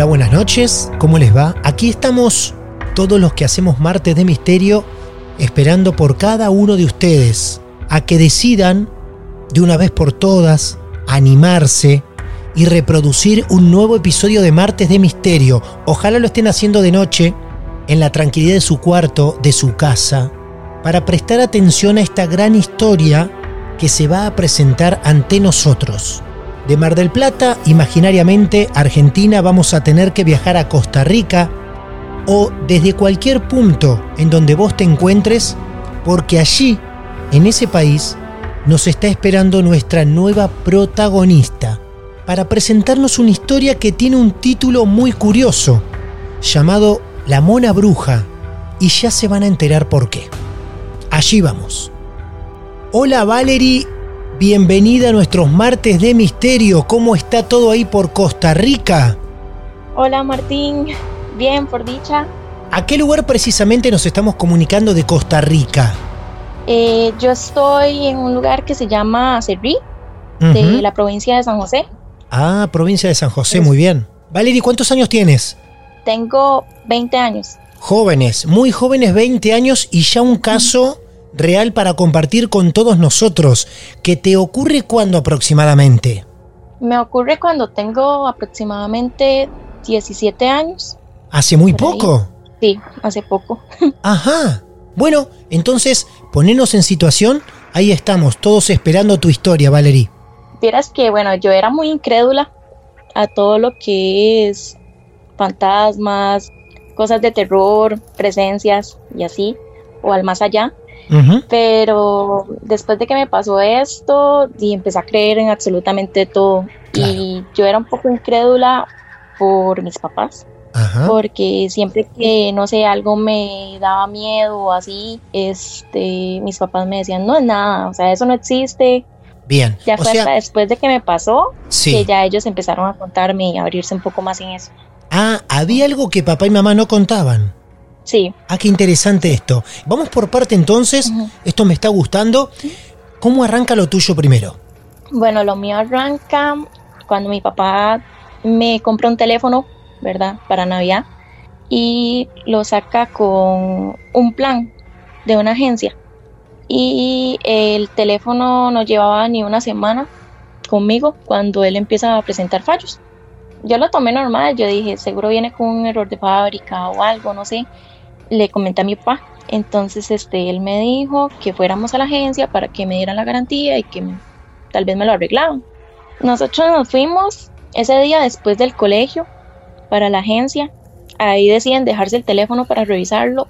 Hola, buenas noches, ¿cómo les va? Aquí estamos todos los que hacemos martes de misterio esperando por cada uno de ustedes a que decidan de una vez por todas animarse y reproducir un nuevo episodio de martes de misterio. Ojalá lo estén haciendo de noche en la tranquilidad de su cuarto, de su casa, para prestar atención a esta gran historia que se va a presentar ante nosotros. De Mar del Plata, imaginariamente, Argentina, vamos a tener que viajar a Costa Rica o desde cualquier punto en donde vos te encuentres, porque allí, en ese país, nos está esperando nuestra nueva protagonista para presentarnos una historia que tiene un título muy curioso, llamado La Mona Bruja, y ya se van a enterar por qué. Allí vamos. Hola Valerie Bienvenida a nuestros martes de misterio. ¿Cómo está todo ahí por Costa Rica? Hola Martín, bien por dicha. ¿A qué lugar precisamente nos estamos comunicando de Costa Rica? Eh, yo estoy en un lugar que se llama Cerrí, de la provincia de San José. Ah, provincia de San José, muy bien. Valerie, ¿cuántos años tienes? Tengo 20 años. Jóvenes, muy jóvenes, 20 años y ya un caso real para compartir con todos nosotros. ¿Qué te ocurre cuando aproximadamente? Me ocurre cuando tengo aproximadamente 17 años. ¿Hace muy poco? Sí, hace poco. Ajá. Bueno, entonces, ponernos en situación. Ahí estamos, todos esperando tu historia, Valerie. Vieras que, bueno, yo era muy incrédula a todo lo que es fantasmas, cosas de terror, presencias y así, o al más allá. Pero después de que me pasó esto, y empecé a creer en absolutamente todo. Y yo era un poco incrédula por mis papás. Porque siempre que, no sé, algo me daba miedo o así, este, mis papás me decían, no es nada, o sea, eso no existe. Bien. Ya fue hasta después de que me pasó que ya ellos empezaron a contarme y a abrirse un poco más en eso. Ah, había algo que papá y mamá no contaban. Sí. Ah, qué interesante esto. Vamos por parte entonces. Esto me está gustando. ¿Cómo arranca lo tuyo primero? Bueno, lo mío arranca cuando mi papá me compra un teléfono, ¿verdad? Para Navidad. Y lo saca con un plan de una agencia. Y el teléfono no llevaba ni una semana conmigo cuando él empieza a presentar fallos. Yo lo tomé normal, yo dije, seguro viene con un error de fábrica o algo, no sé le comenté a mi papá. Entonces, este, él me dijo que fuéramos a la agencia para que me dieran la garantía y que tal vez me lo arreglaban. Nosotros nos fuimos ese día después del colegio para la agencia. Ahí deciden dejarse el teléfono para revisarlo.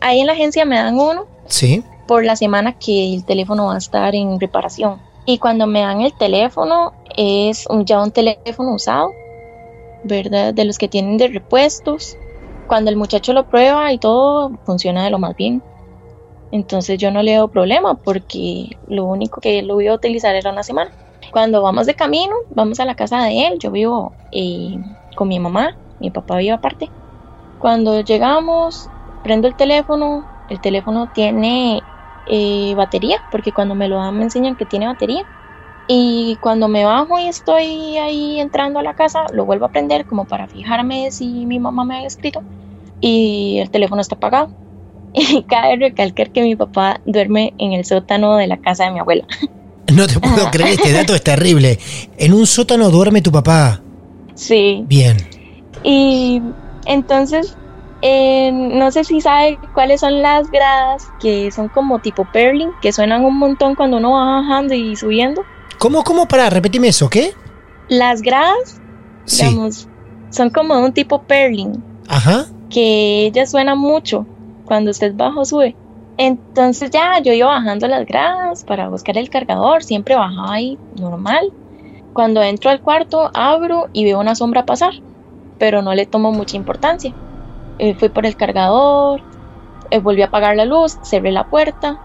Ahí en la agencia me dan uno. Sí. Por la semana que el teléfono va a estar en reparación. Y cuando me dan el teléfono, es un, ya un teléfono usado, ¿verdad? De los que tienen de repuestos cuando el muchacho lo prueba y todo funciona de lo más bien. Entonces yo no le doy problema porque lo único que lo iba a utilizar era una semana. Cuando vamos de camino, vamos a la casa de él. Yo vivo eh, con mi mamá, mi papá vive aparte. Cuando llegamos, prendo el teléfono, el teléfono tiene eh, batería, porque cuando me lo dan me enseñan que tiene batería. Y cuando me bajo y estoy ahí entrando a la casa, lo vuelvo a prender como para fijarme si mi mamá me había escrito. Y el teléfono está apagado. Y cabe recalcar que mi papá duerme en el sótano de la casa de mi abuela. No te puedo creer, este dato es terrible. En un sótano duerme tu papá. Sí. Bien. Y entonces, eh, no sé si sabe cuáles son las gradas que son como tipo perling, que suenan un montón cuando uno va bajando y subiendo. ¿Cómo, cómo? Para, repetime eso, ¿qué? Las gradas, Sí. digamos, son como de un tipo perling, Ajá. que ellas suenan mucho cuando usted baja o sube. Entonces ya yo iba bajando las gradas para buscar el cargador, siempre bajaba ahí normal. Cuando entro al cuarto, abro y veo una sombra pasar, pero no le tomo mucha importancia. Eh, fui por el cargador, eh, volví a apagar la luz, cerré la puerta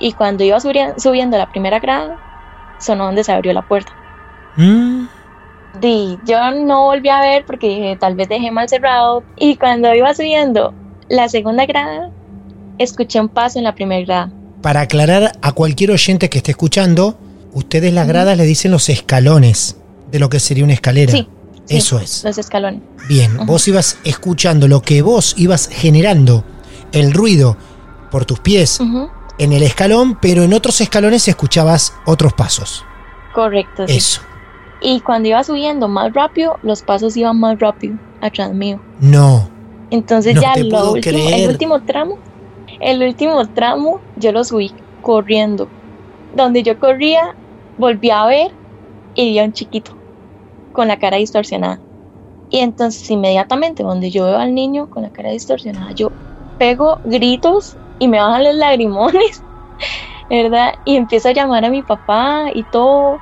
y cuando iba subiendo la primera grada, sonó donde se abrió la puerta. Mm, Di, yo no volví a ver porque dije, tal vez dejé mal cerrado. Y cuando iba subiendo la segunda grada, escuché un paso en la primera grada. Para aclarar a cualquier oyente que esté escuchando, ustedes las gradas le dicen los escalones de lo que sería una escalera. Sí, sí, Eso es. Los escalones. Bien, Ajá. vos ibas escuchando lo que vos ibas generando, el ruido por tus pies Ujú, en el escalón, pero en otros escalones escuchabas otros pasos. Correcto. sí. Eso. Y cuando iba subiendo más rápido, los pasos iban más rápido atrás mío. No. Entonces No ya lo último, el último tramo, el último tramo, yo lo subí corriendo. Donde yo corría, volví a ver y vi a un chiquito con la cara distorsionada. Y entonces inmediatamente donde yo veo al niño con la cara distorsionada, yo pego gritos y me bajan los lagrimones, ¿verdad? Y empiezo a llamar a mi papá y todo.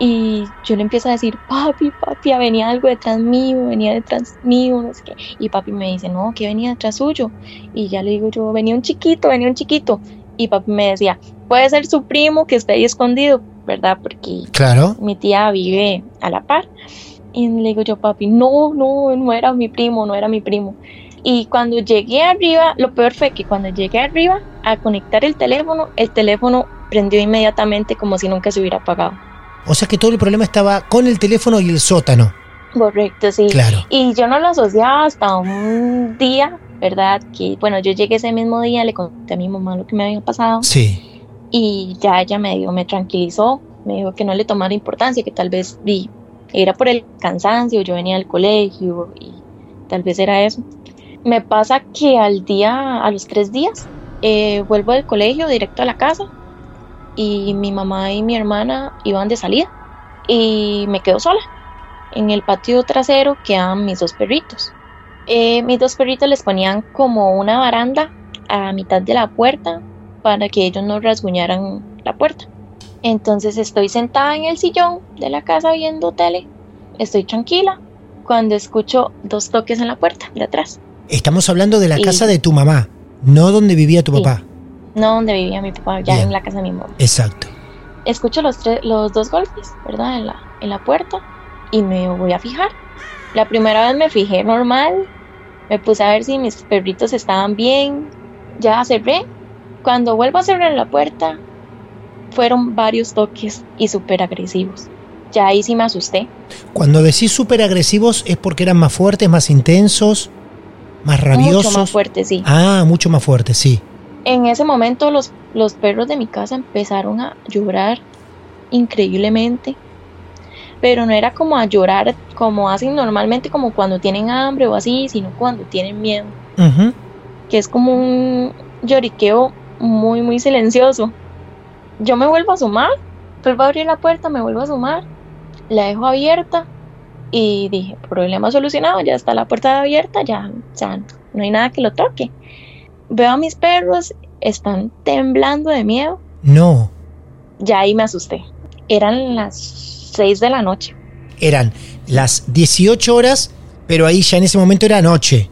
Y yo le empiezo a decir, papi, papi, venía algo detrás mío, venía detrás mío, no sé qué. Y papi me dice, no, que venía detrás suyo. Y ya le digo yo, venía un chiquito, venía un chiquito. Y papi me decía, puede ser su primo que está ahí escondido, ¿verdad? Porque Claro. mi tía vive a la par. Y le digo yo, papi, no, no, no era mi primo, no era mi primo. Y cuando llegué arriba, lo peor fue que cuando llegué arriba a conectar el teléfono, el teléfono prendió inmediatamente como si nunca se hubiera apagado. O sea que todo el problema estaba con el teléfono y el sótano. Correcto, sí. Claro. Y yo no lo asociaba hasta un día, ¿verdad? Que bueno, yo llegué ese mismo día, le conté a mi mamá lo que me había pasado Sí. y ya ella me dio, me tranquilizó, me dijo que no le tomara importancia, que tal vez di, era por el cansancio, yo venía del colegio y tal vez era eso. Me pasa que al día, a los tres días, eh, vuelvo del colegio directo a la casa y mi mamá y mi hermana iban de salida y me quedo sola. En el patio trasero quedaban mis dos perritos. Eh, mis dos perritos les ponían como una baranda a mitad de la puerta para que ellos no rasguñaran la puerta. Entonces estoy sentada en el sillón de la casa viendo tele, estoy tranquila cuando escucho dos toques en la puerta de atrás, Estamos hablando de la casa de tu mamá, no donde vivía tu Sí. papá. no donde vivía mi papá, ya Bien. en la casa de mi mamá. Exacto. Escucho los, tres, los dos golpes, ¿verdad? En la, en la puerta y me voy a fijar. La primera vez me fijé normal, me puse a ver si mis perritos estaban bien, ya cerré. Cuando vuelvo a cerrar la puerta, fueron varios toques y súper agresivos. Ya ahí sí me asusté. Cuando decís súper agresivos es porque eran más fuertes, más intensos, más rabiosos. Mucho más fuerte, sí. Ah, mucho más fuertes, sí. En ese momento los, los perros de mi casa empezaron a llorar increíblemente. Pero no era como a llorar como hacen normalmente, como cuando tienen hambre o así, sino cuando tienen miedo. Que es como un lloriqueo muy, muy silencioso. Yo me vuelvo a asomar, vuelvo a abrir la puerta, me vuelvo a asomar, la dejo abierta y dije, problema solucionado, ya está la puerta abierta, ya, ya no hay nada que lo toque. Veo a mis perros, están temblando de miedo, No, ya ahí me asusté. Eran las 6 de la noche. eran las 18 horas, pero ahí ya en ese momento era noche.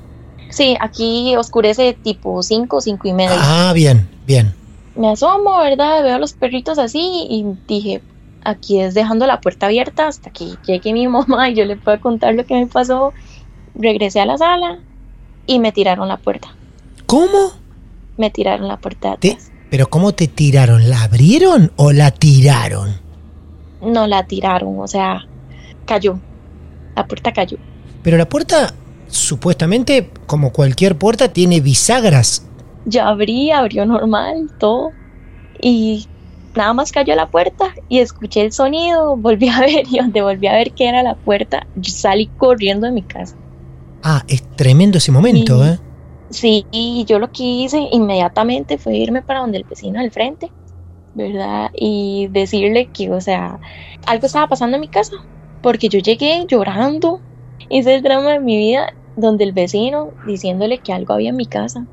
Sí, aquí oscurece tipo 5, 5 y media. Ah, bien, bien. me asomo, ¿verdad? Veo a los perritos así y dije, aquí es dejando la puerta abierta hasta que llegue mi mamá y yo le pueda contar lo que me pasó. Regresé a la sala y me tiraron la puerta. ¿Cómo? Me tiraron la puerta de atrás. ¿Pero cómo te tiraron? ¿La abrieron o la tiraron? No la tiraron, o sea, cayó. La puerta cayó. Pero la puerta, supuestamente, como cualquier puerta, tiene bisagras. Yo abrí, abrió normal, todo. Y nada más cayó la puerta y escuché el sonido, volví a ver y donde volví a ver que era la puerta, yo salí corriendo de mi casa. Ah, es tremendo ese momento. ¿eh? Sí, y yo lo que hice inmediatamente fue irme para donde el vecino del frente, ¿verdad? Y decirle que, o sea, algo estaba pasando en mi casa, porque yo llegué llorando, hice el drama de mi vida, donde el vecino diciéndole que algo había en mi casa,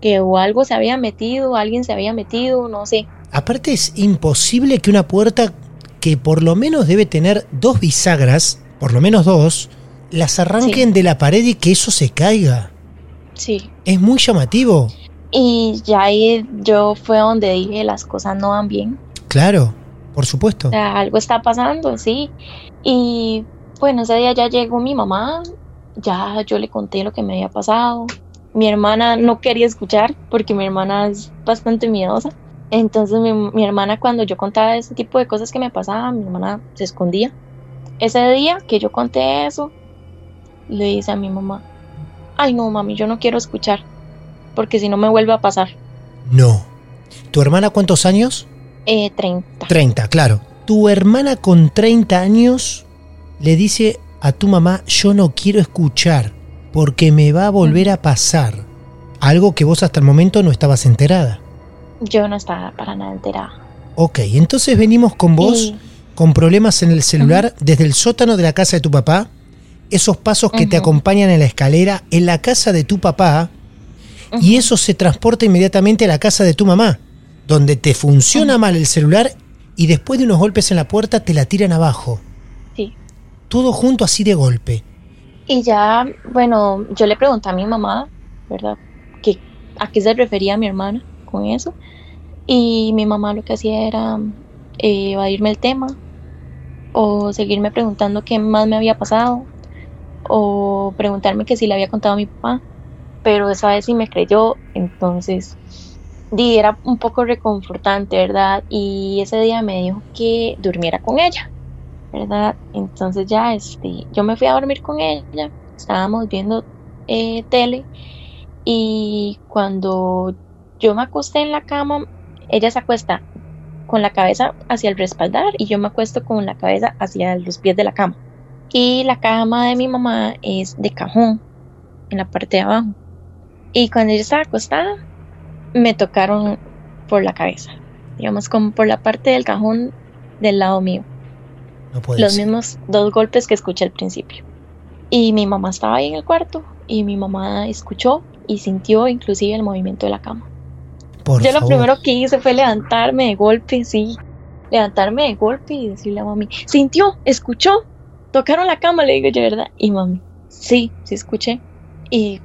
que o algo se había metido, alguien se había metido, no sé. Aparte es imposible que una puerta que por lo menos debe tener dos bisagras, por lo menos dos, las arranquen Sí. de la pared y que eso se caiga. Sí. Es muy llamativo. Y ya ahí yo fue donde dije las cosas no van bien. Claro, por supuesto. O sea, algo está pasando, sí. Y bueno, ese día ya llegó mi mamá, ya yo le conté lo que me había pasado. Mi hermana no quería escuchar porque mi hermana es bastante miedosa. Entonces mi, mi hermana cuando yo contaba ese tipo de cosas que me pasaban, mi hermana se escondía. Ese día que yo conté eso, le dice a mi mamá, ay no mami, yo no quiero escuchar porque si no me vuelve a pasar. No. ¿Tu hermana cuántos años? Eh, 30. 30, claro. Tu hermana con 30 años le dice a tu mamá, yo no quiero escuchar porque me va a volver a pasar. Algo que vos hasta el momento no estabas enterada. Yo no estaba para nada enterada. Ok, entonces venimos con vos Y- con problemas en el celular desde el sótano de la casa de tu papá, esos pasos que te acompañan en la escalera en la casa de tu papá, y eso se transporta inmediatamente a la casa de tu mamá, donde te funciona mal el celular y después de unos golpes en la puerta te la tiran abajo. Sí. Todo junto así de golpe. Y ya, bueno, yo le pregunté a mi mamá, ¿verdad? Que, ¿A qué se refería mi hermana con eso? Y mi mamá lo que hacía era eh, evadirme el tema o seguirme preguntando qué más me había pasado o preguntarme que si le había contado a mi papá. Pero esa vez sí me creyó, entonces di, era un poco reconfortante, ¿verdad? Y ese día me dijo que durmiera con ella. ¿verdad? Entonces ya este, yo me fui a dormir con ella, estábamos viendo eh, tele y cuando yo me acosté en la cama, ella se acuesta con la cabeza hacia el respaldar y yo me acuesto con la cabeza hacia los pies de la cama. Y la cama de mi mamá es de cajón, en la parte de abajo. Y cuando yo estaba acostada, me tocaron por la cabeza, digamos como por la parte del cajón del lado mío No los ser. mismos dos golpes que escuché al principio. Y mi mamá estaba ahí en el cuarto y mi mamá escuchó y sintió inclusive el movimiento de la cama. Por Yo lo primero que hice fue levantarme de golpe, sí, levantarme de golpe y decirle a mami, sintió, escuchó, tocaron la cama, le digo yo, ¿verdad? Y mami, sí, sí escuché. Y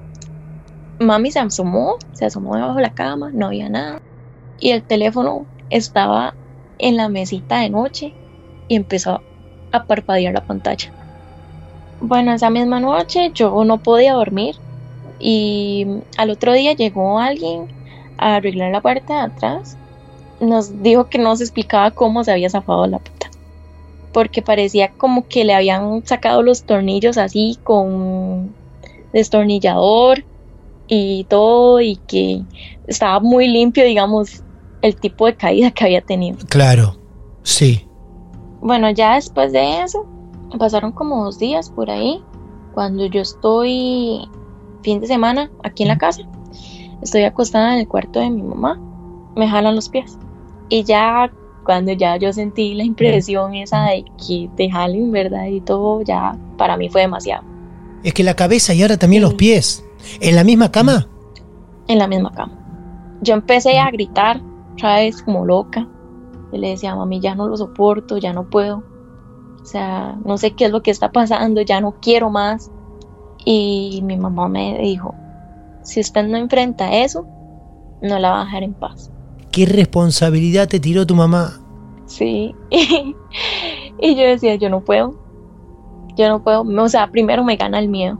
mami se asomó, se asomó debajo de la cama, no había nada. Y el teléfono estaba en la mesita de noche y empezó a parpadear la pantalla. Bueno, esa misma noche yo no podía dormir y al otro día llegó alguien a arreglar la puerta de atrás. Nos dijo que no se explicaba cómo se había zafado la puta. Porque parecía como que le habían sacado los tornillos así con destornillador y todo y que estaba muy limpio, digamos, el tipo de caída que había tenido. Claro, sí. Bueno, ya después de eso, pasaron como dos días por ahí, cuando yo estoy fin de semana aquí en la casa, estoy acostada en el cuarto de mi mamá, me jalan los pies. Y ya cuando ya yo sentí la impresión esa de que te jalen, ¿verdad? Y todo, ya para mí fue demasiado. Es que la cabeza y ahora también Sí. los pies. ¿En la misma cama? en la misma cama. Yo empecé a gritar, otra vez como loca. Y le decía, mami, ya no lo soporto, ya no puedo. O sea, no sé qué es lo que está pasando, ya no quiero más. Y mi mamá me dijo, si usted no enfrenta eso, no la va a dejar en paz. ¿Qué responsabilidad te tiró tu mamá? Sí. y yo decía, yo no puedo. Yo no puedo. O sea, primero me gana el miedo.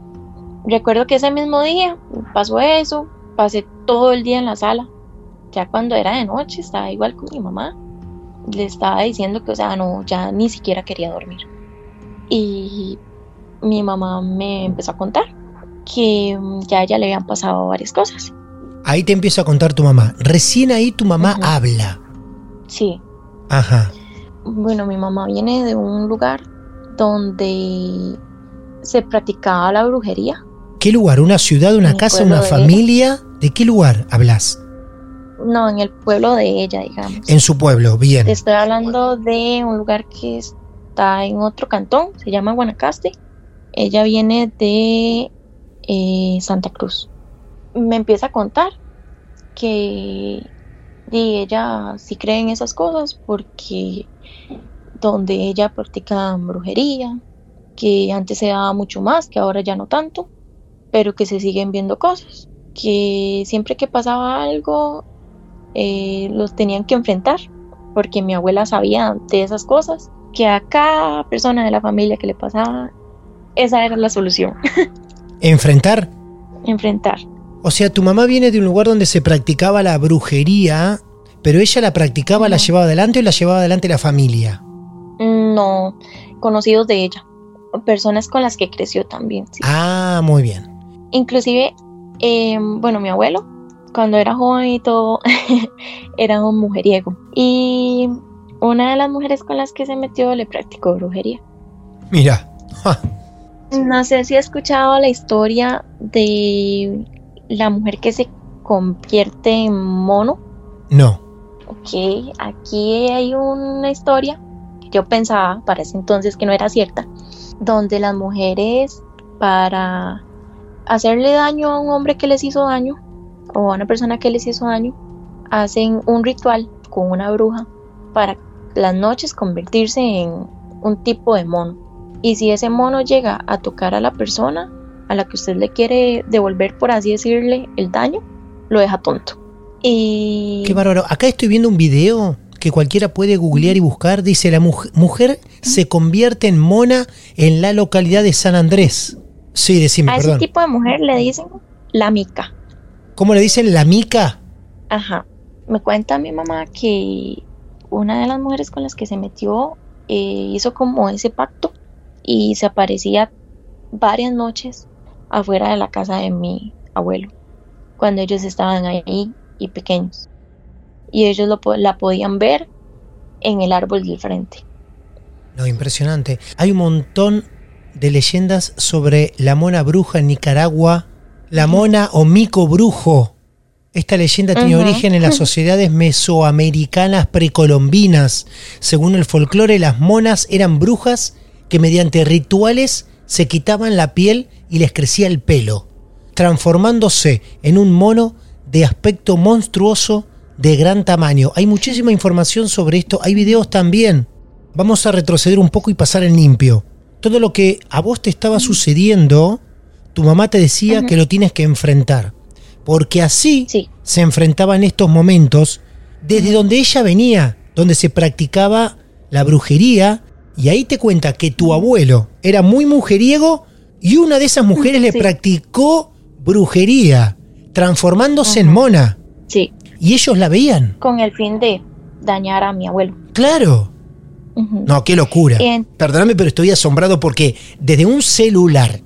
Recuerdo que ese mismo día pasó eso. pasé todo el día en la sala. Ya cuando era de noche estaba igual con mi mamá. Le estaba diciendo que, o sea, no, ya ni siquiera quería dormir. Y mi mamá me empezó a contar que mm, ya a ella le habían pasado varias cosas. Ahí te empiezo a contar tu mamá. Recién ahí tu mamá habla. Sí. Ajá. Bueno, mi mamá viene de un lugar donde se practicaba la brujería. ¿Qué lugar? ¿Una ciudad, una En casa, una de familia? ¿De qué lugar hablas? No, en el pueblo de ella, digamos. En su pueblo, bien. Te estoy hablando de un lugar que está en otro cantón, se llama Guanacaste. Ella viene de eh, Santa Cruz. Me empieza a contar que y ella sí cree en esas cosas porque donde ella practica brujería, que antes se daba mucho más, que ahora ya no tanto, pero que se siguen viendo cosas, que siempre que pasaba algo eh, los tenían que enfrentar, porque mi abuela sabía de esas cosas, que a cada persona de la familia que le pasaba, esa era la solución, ¿Enfrentar? enfrentar. O sea, tu mamá viene de un lugar donde se practicaba la brujería, pero ella la practicaba, la llevaba adelante o la llevaba adelante la familia. No, conocidos de ella, personas con las que creció también. sí. Ah, muy bien. Inclusive, eh, bueno, mi abuelo, cuando era joven y todo, era un mujeriego. Y una de las mujeres con las que se metió le practicó brujería. Mira. ja, No sé si ha escuchado la historia de la mujer que se convierte en mono. No. Ok, aquí hay una historia que yo pensaba para ese entonces que no era cierta, donde las mujeres para hacerle daño a un hombre que les hizo daño o a una persona que les hizo daño, hacen un ritual con una bruja para las noches convertirse en un tipo de mono. Y si ese mono llega a tocar a la persona a la que usted le quiere devolver, por así decirle, el daño, lo deja tonto. Y Qué bárbaro. Acá estoy viendo un video que cualquiera puede googlear y buscar. Dice, la muj- mujer se convierte en mona en la localidad de San Andrés. Sí, decime, a ese tipo de mujer le dicen la mica. ¿Cómo le dicen? ¿La mica? Ajá. Me cuenta mi mamá que una de las mujeres con las que se metió eh, hizo como ese pacto y se aparecía varias noches afuera de la casa de mi abuelo cuando ellos estaban ahí y pequeños. Y ellos lo, la podían ver en el árbol del frente. No, impresionante. Hay un montón de leyendas sobre la mona bruja en Nicaragua, la mona o mico brujo. Esta leyenda tiene origen en las sociedades mesoamericanas precolombinas. Según el folclore, las monas eran brujas que mediante rituales se quitaban la piel y les crecía el pelo, transformándose en un mono de aspecto monstruoso de gran tamaño. Hay muchísima información sobre esto, hay videos también. Vamos a retroceder un poco y pasar en limpio. Todo lo que a vos te estaba sucediendo, tu mamá te decía que lo tienes que enfrentar. Porque así Sí. se enfrentaba en estos momentos desde donde ella venía, donde se practicaba la brujería. Y ahí te cuenta que tu abuelo era muy mujeriego y una de esas mujeres le practicó brujería, transformándose en mona. Sí, Y ellos la veían. con el fin de dañar a mi abuelo. Claro. No, qué locura. En- Perdóname, pero estoy asombrado porque desde un celular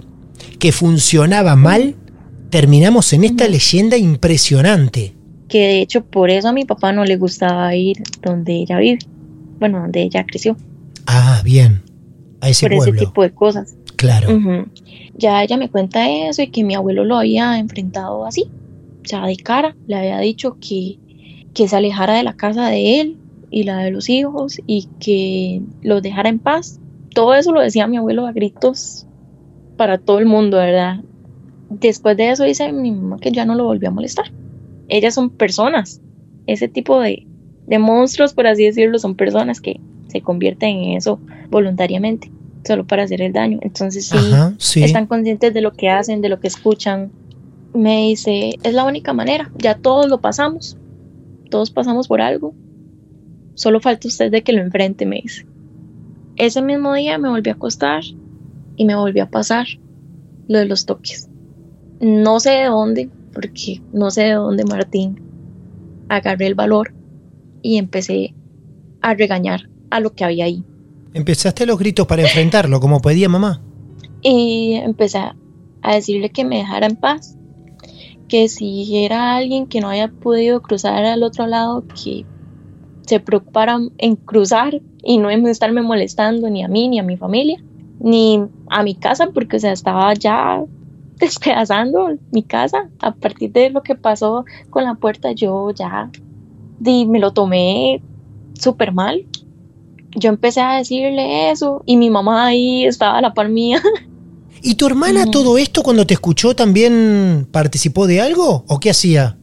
que funcionaba mal, terminamos en esta leyenda impresionante. que de hecho por eso a mi papá no le gustaba ir donde ella vive, bueno, donde ella creció, Ah, bien. A ese por ese tipo de cosas. Claro. Ya ella me cuenta eso y que mi abuelo lo había enfrentado así, o sea, de cara, le había dicho que, que se alejara de la casa de él y la de los hijos y que los dejara en paz. Todo eso lo decía mi abuelo a gritos para todo el mundo, ¿verdad? Después de eso dice mi mamá que ya no lo volvió a molestar. Ellas son personas, ese tipo de, de monstruos, por así decirlo, son personas que se convierten en eso voluntariamente, solo para hacer el daño. Entonces sí, Ajá, sí. están conscientes de lo que hacen, de lo que escuchan. Me dice, es la única manera, ya todos lo pasamos, todos pasamos por algo, solo falta usted de que lo enfrente, me dice. Ese mismo día me volví a acostar y me volvió a pasar lo de los toques. No sé de dónde, porque no sé de dónde Martín agarré el valor y empecé a regañar a lo que había ahí. Empezaste a los gritos para enfrentarlo, como pedía mamá. Y empecé a decirle que me dejara en paz, que si era alguien que no había podido cruzar al otro lado, que se preocupara en cruzar y no en estarme molestando ni a mí, ni a mi familia, ni a mi casa, porque o sea, estaba ya despedazando mi casa. A partir de lo que pasó con la puerta, yo ya di, me lo tomé súper mal. Yo empecé a decirle eso y mi mamá ahí estaba a la par mía. ¿Y tu hermana todo esto cuando te escuchó también participó de algo o qué hacía?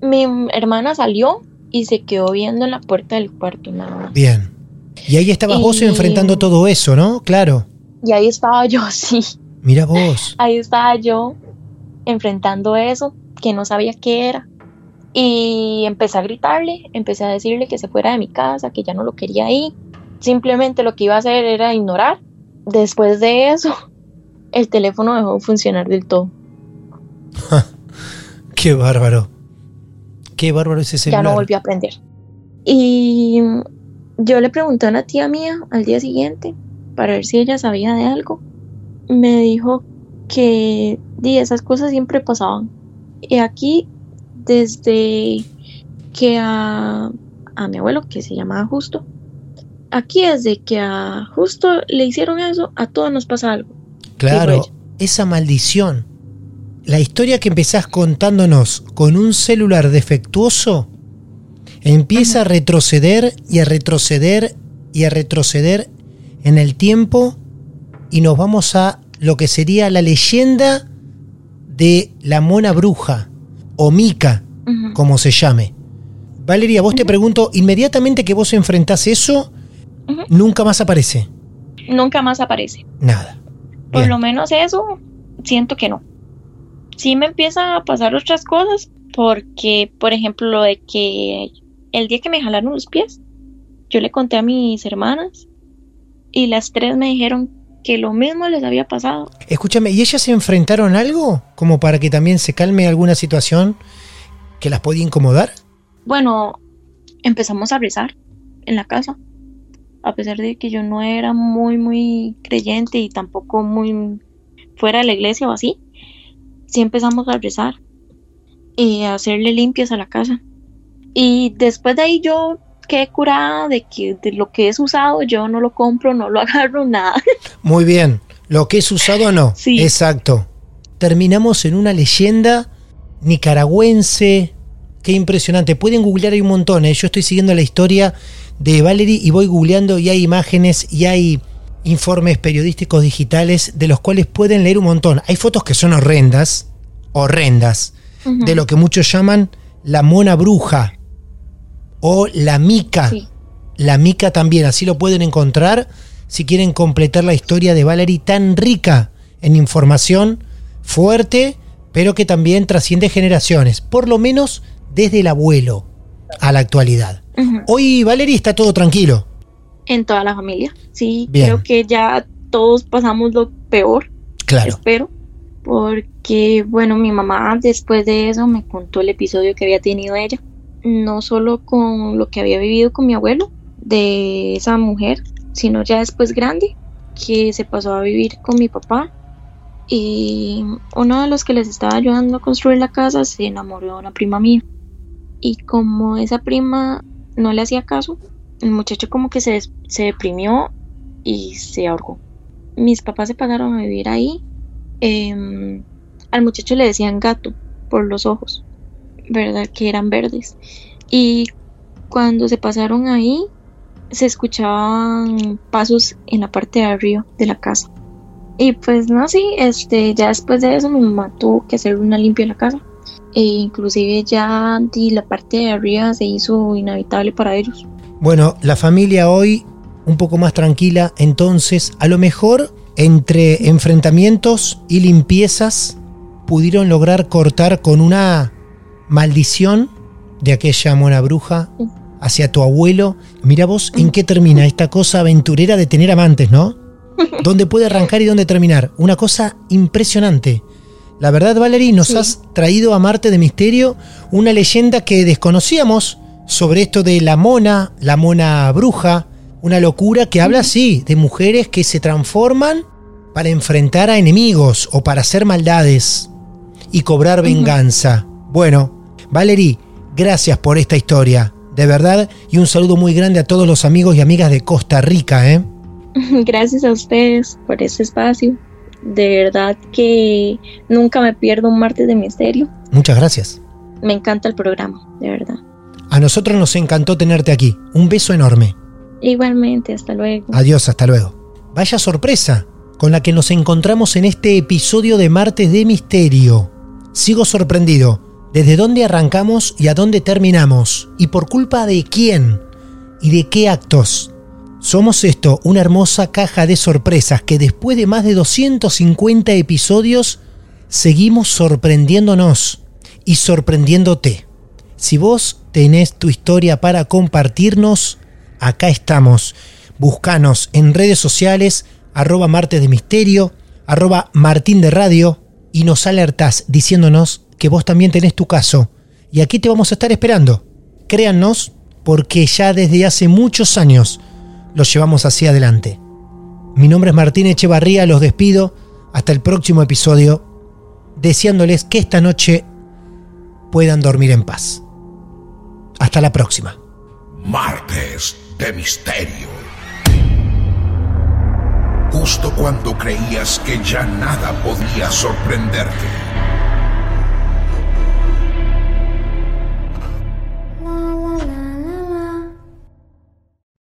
Mi hermana salió y se quedó viendo en la puerta del cuarto nada más. Bien. Y ahí estabas vos enfrentando todo eso, ¿no? Claro. Y ahí estaba yo, sí. Mira vos. Ahí estaba yo enfrentando eso, que no sabía qué era. Y empecé a gritarle, empecé a decirle que se fuera de mi casa, que ya no lo quería ahí. Simplemente lo que iba a hacer era ignorar. Después de eso, el teléfono dejó de funcionar del todo. Qué bárbaro. Qué bárbaro ese Ya celular. no volvió a aprender. Y yo le pregunté a una tía mía al día siguiente para ver si ella sabía de algo. Me dijo que di, esas cosas siempre pasaban. Y aquí, desde que a, a mi abuelo, que se llamaba Justo, aquí desde que a Justo le hicieron eso, a todos nos pasa algo. Claro, esa maldición. La historia que empezás contándonos con un celular defectuoso empieza a retroceder y a retroceder y a retroceder en el tiempo y nos vamos a lo que sería la leyenda de la mona bruja o Mica, como se llame. Valeria, vos te pregunto, inmediatamente que vos enfrentás eso, Nunca más aparece. Nunca más aparece. Nada. Por Bien. lo menos eso, siento que no. Sí me empiezan a pasar otras cosas, porque, por ejemplo, lo de que el día que me jalaron los pies, yo le conté a mis hermanas y las tres me dijeron que lo mismo les había pasado. Escúchame, ¿y ellas se enfrentaron a algo? Como para que también se calme alguna situación que las podía incomodar. Bueno, empezamos a rezar en la casa, a pesar de que yo no era muy, muy creyente y tampoco muy fuera de la iglesia o así. Sí empezamos a rezar y a hacerle limpias a la casa. Y después de ahí yo quedé curada de que de lo que es usado yo no lo compro, no lo agarro, nada. Muy bien. Lo que es usado no. Sí. Exacto. Terminamos en una leyenda nicaragüense. Qué impresionante. Pueden googlear, hay un montón. ¿eh? Yo estoy siguiendo la historia de Valerie y voy googleando y hay imágenes y hay informes periodísticos digitales de los cuales pueden leer un montón. Hay fotos que son horrendas, horrendas, de lo que muchos llaman la mona bruja o la mica. Sí. La mica también, así lo pueden encontrar si quieren completar la historia de Valerie tan rica en información fuerte, pero que también trasciende generaciones, por lo menos desde el abuelo a la actualidad. Hoy Valerie está todo tranquilo. En toda la familia. Sí, Bien. creo que ya todos pasamos lo peor. Claro. espero. Porque, bueno, mi mamá después de eso me contó el episodio que había tenido ella. No solo con lo que había vivido con mi abuelo, de esa mujer, sino ya después grande, que se pasó a vivir con mi papá. Y uno de los que les estaba ayudando a construir la casa se enamoró de una prima mía. Y como esa prima no le hacía caso, el muchacho como que se, se deprimió y se ahorcó. Mis papás se pasaron a vivir ahí em, al muchacho le decían gato por los ojos, ¿verdad? Que eran verdes. Y cuando se pasaron ahí, se escuchaban pasos en la parte de arriba de la casa. Y pues no, sí, este, ya después de eso mi mamá tuvo que hacer una limpia en la casa. E inclusive ya la parte de arriba se hizo inhabitable para ellos. Bueno, la familia hoy un poco más tranquila, entonces a lo mejor entre enfrentamientos y limpiezas pudieron lograr cortar con una maldición de aquella mona bruja hacia tu abuelo. Mira vos en qué termina esta cosa aventurera de tener amantes, ¿no? ¿Dónde puede arrancar y dónde terminar? Una cosa impresionante. La verdad, Valerie, nos has traído a Marte de Misterio una leyenda que desconocíamos sobre esto de la mona, la mona bruja, una locura que habla así, de mujeres que se transforman para enfrentar a enemigos o para hacer maldades y cobrar venganza. Bueno, Valerie, gracias por esta historia, de verdad, y un saludo muy grande a todos los amigos y amigas de Costa Rica, ¿eh? Gracias a ustedes por ese espacio. De verdad que nunca me pierdo un martes de misterio. Muchas gracias. Me encanta el programa, de verdad. A nosotros nos encantó tenerte aquí. Un beso enorme. Igualmente, hasta luego. Adiós, hasta luego. Vaya sorpresa con la que nos encontramos en este episodio de Martes de Misterio. Sigo sorprendido. ¿Desde dónde arrancamos y a dónde terminamos? ¿Y por culpa de quién? ¿Y de qué actos? Somos esto, una hermosa caja de sorpresas que después de más de 250 episodios seguimos sorprendiéndonos y sorprendiéndote. Si vos tenés tu historia para compartirnos, acá estamos. Búscanos en redes sociales, arroba martes de misterio, arroba martín de radio, y nos alertás diciéndonos que vos también tenés tu caso. Y aquí te vamos a estar esperando. Créannos, porque ya desde hace muchos años los llevamos hacia adelante. Mi nombre es Martín Echevarría, los despido hasta el próximo episodio, deseándoles que esta noche puedan dormir en paz. Hasta la próxima. Martes de Misterio. Justo cuando creías que ya nada podía sorprenderte.